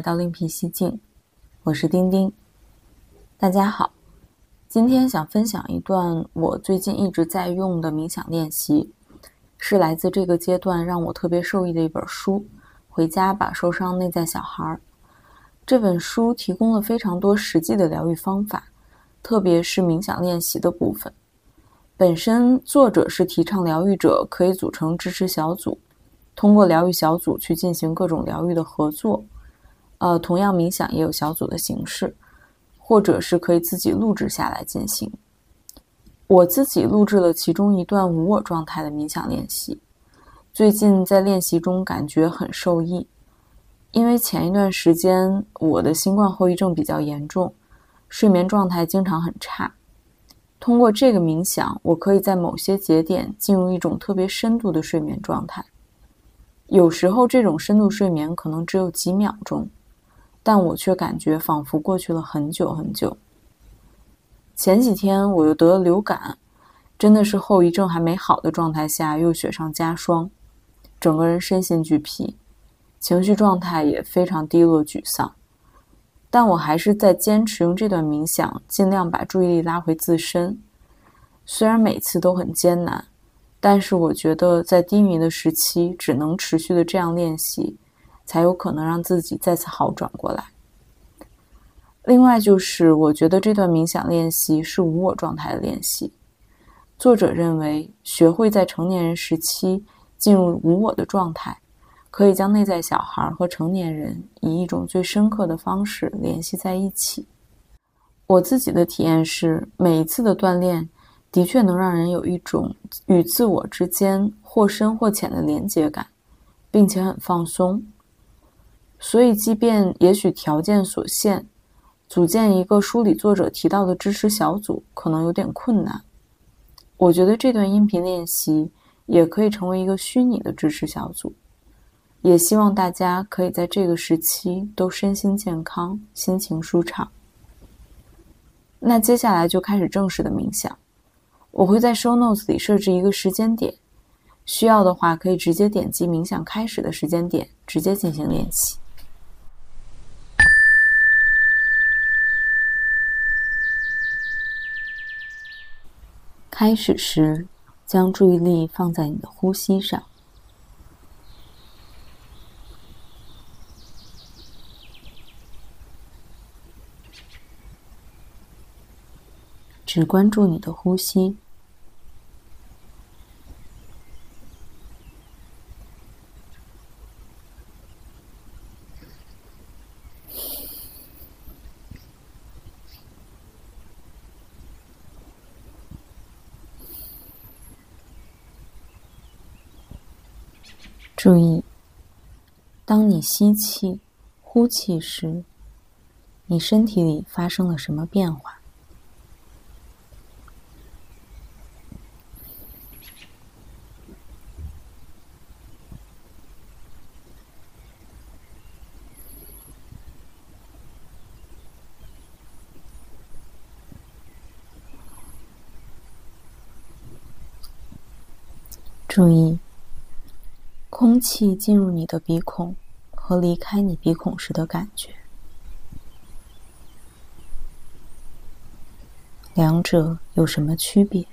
来到另辟蹊径，我是丁丁。大家好，今天想分享一段我最近一直在用的冥想练习，是来自这个阶段让我特别受益的一本书《回家吧，受伤内在小孩》。这本书提供了非常多实际的疗愈方法，特别是冥想练习的部分。本身作者是提倡疗愈者可以组成支持小组，通过疗愈小组去进行各种疗愈的合作。呃，同样冥想也有小组的形式，或者是可以自己录制下来进行。我自己录制了其中一段无我状态的冥想练习，最近在练习中感觉很受益。因为前一段时间我的新冠后遗症比较严重，睡眠状态经常很差。通过这个冥想，我可以在某些节点进入一种特别深度的睡眠状态。有时候这种深度睡眠可能只有几秒钟。但我却感觉仿佛过去了很久很久。前几天我又得了流感，真的是后遗症还没好的状态下又雪上加霜，整个人身心俱疲，情绪状态也非常低落沮丧。但我还是在坚持用这段冥想，尽量把注意力拉回自身。虽然每次都很艰难，但是我觉得在低迷的时期，只能持续的这样练习。才有可能让自己再次好转过来。另外，就是我觉得这段冥想练习是无我状态的练习。作者认为，学会在成年人时期进入无我的状态，可以将内在小孩和成年人以一种最深刻的方式联系在一起。我自己的体验是，每一次的锻炼的确能让人有一种与自我之间或深或浅的连接感，并且很放松。所以，即便也许条件所限，组建一个书里作者提到的支持小组可能有点困难。我觉得这段音频练习也可以成为一个虚拟的支持小组。也希望大家可以在这个时期都身心健康，心情舒畅。那接下来就开始正式的冥想。我会在 Show Notes 里设置一个时间点，需要的话可以直接点击冥想开始的时间点，直接进行练习。开始时，将注意力放在你的呼吸上，只关注你的呼吸。注意，当你吸气、呼气时，你身体里发生了什么变化？注意。空气进入你的鼻孔和离开你鼻孔时的感觉，两者有什么区别？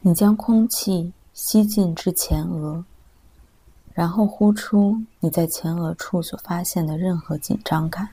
你将空气吸进至前额，然后呼出你在前额处所发现的任何紧张感。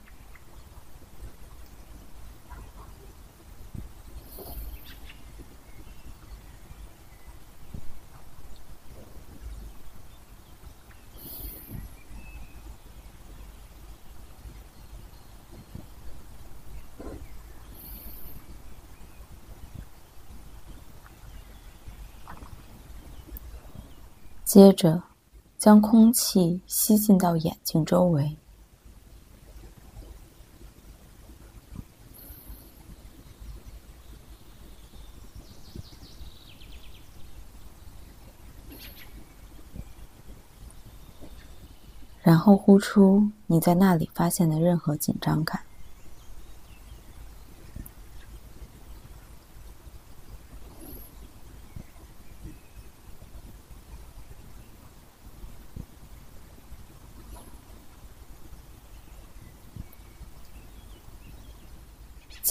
接着将空气吸进到眼睛周围。然后呼出你在那里发现的任何紧张感。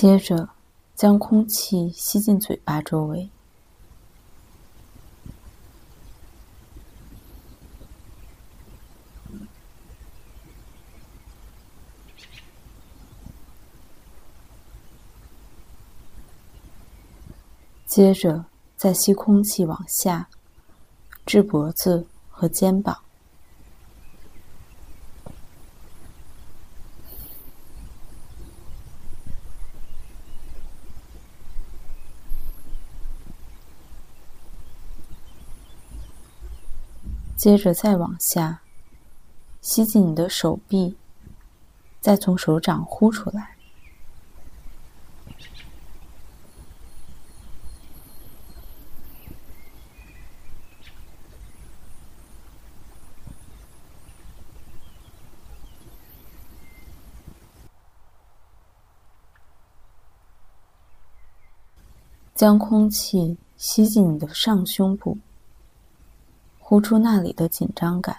接着，将空气吸进嘴巴周围。接着，再吸空气往下，至脖子和肩膀。接着再往下，吸进你的手臂，再从手掌呼出来。将空气吸进你的上胸部。呼出那里的紧张感，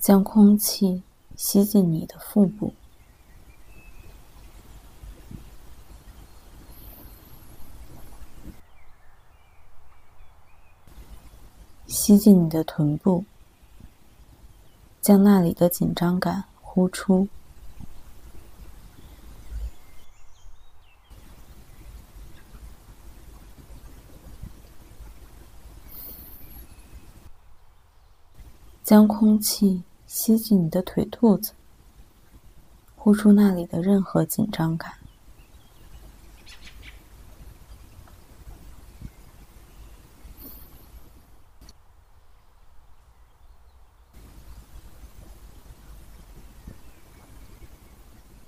将空气吸进你的腹部，吸进你的臀部，将那里的紧张感呼出。将空气吸进你的腿肚子，呼出那里的任何紧张感。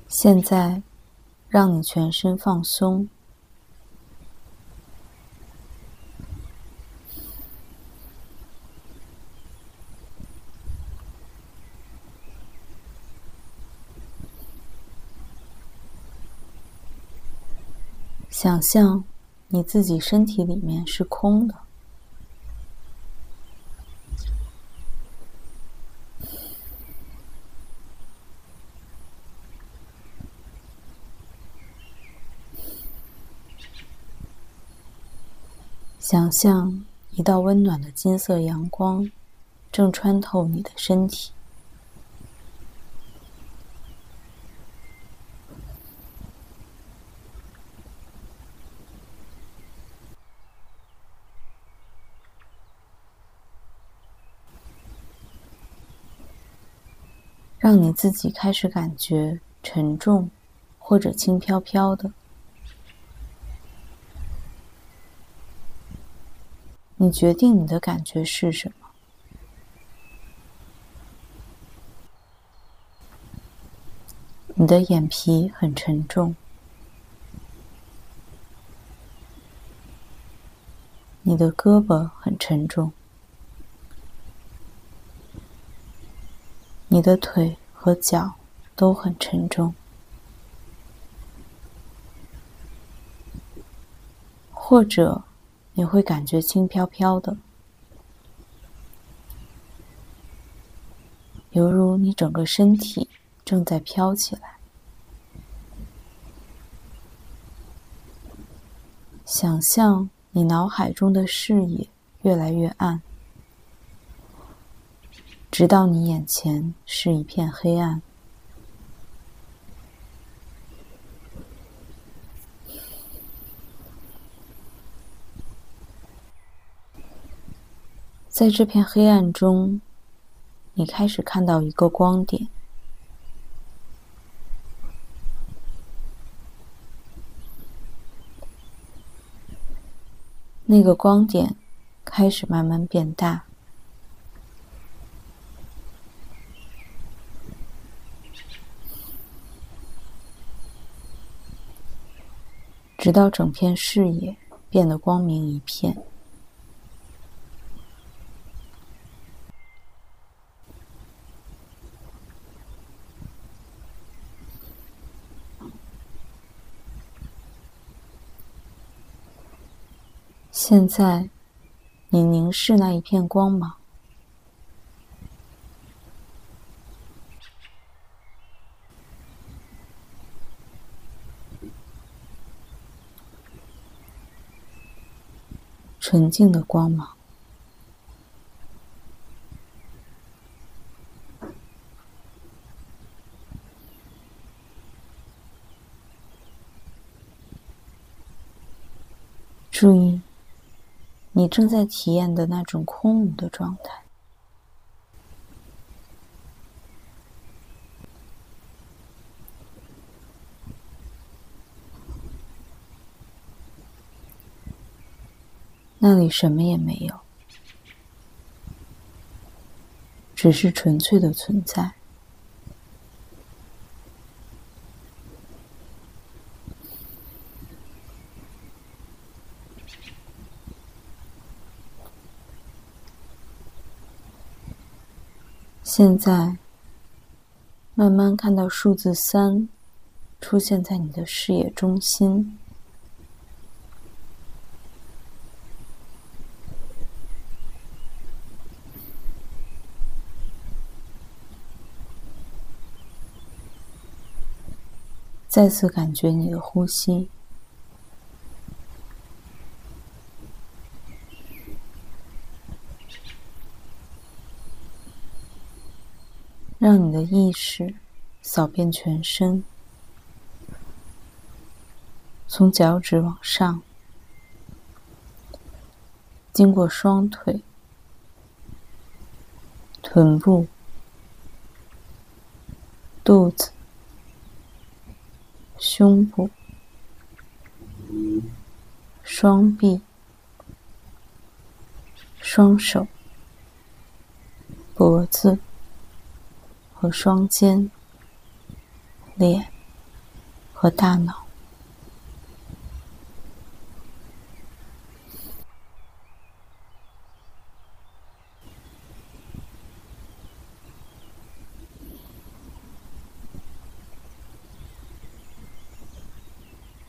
现在，让你全身放松。想象你自己身体里面是空的，想象一道温暖的金色阳光正穿透你的身体。让你自己开始感觉沉重，或者轻飘飘的。你决定你的感觉是什么？你的眼皮很沉重，你的胳膊很沉重。你的腿和脚都很沉重，或者你会感觉轻飘飘的，犹如你整个身体正在飘起来。想象你脑海中的视野越来越暗。直到你眼前是一片黑暗，在这片黑暗中，你开始看到一个光点，那个光点开始慢慢变大。直到整片视野变得光明一片。现在，你凝视那一片光芒，纯净的光芒。注意。你正在体验的那种空无的状态，那里什么也没有，只是纯粹的存在。现在，慢慢看到数字三出现在你的视野中心，再次感觉你的呼吸。让你的意识扫遍全身，从脚趾往上，经过双腿、臀部、肚子、胸部、双臂、双手、脖子。和双肩、脸和大脑，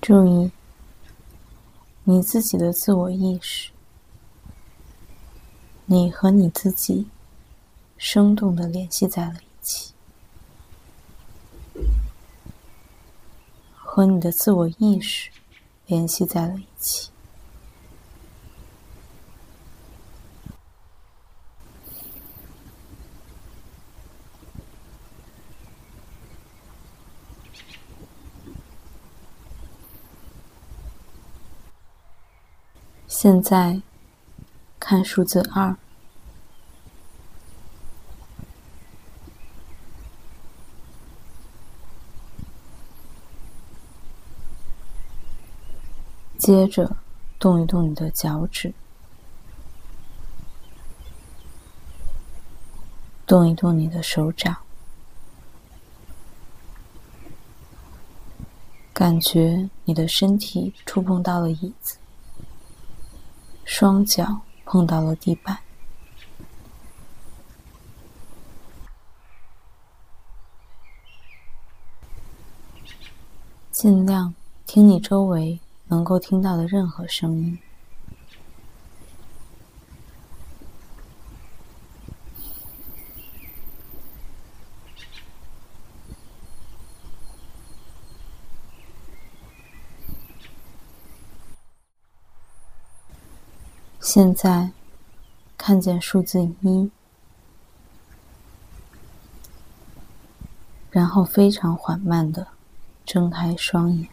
注意你自己的自我意识，你和你自己生动的联系在了一起。和你的自我意识联系在了一起。现在看数字二。接着，动一动你的脚趾，动一动你的手掌，感觉你的身体触碰到了椅子，双脚碰到了地板，尽量听你周围。能够听到的任何声音。现在看见数字一，然后非常缓慢的睁开双眼。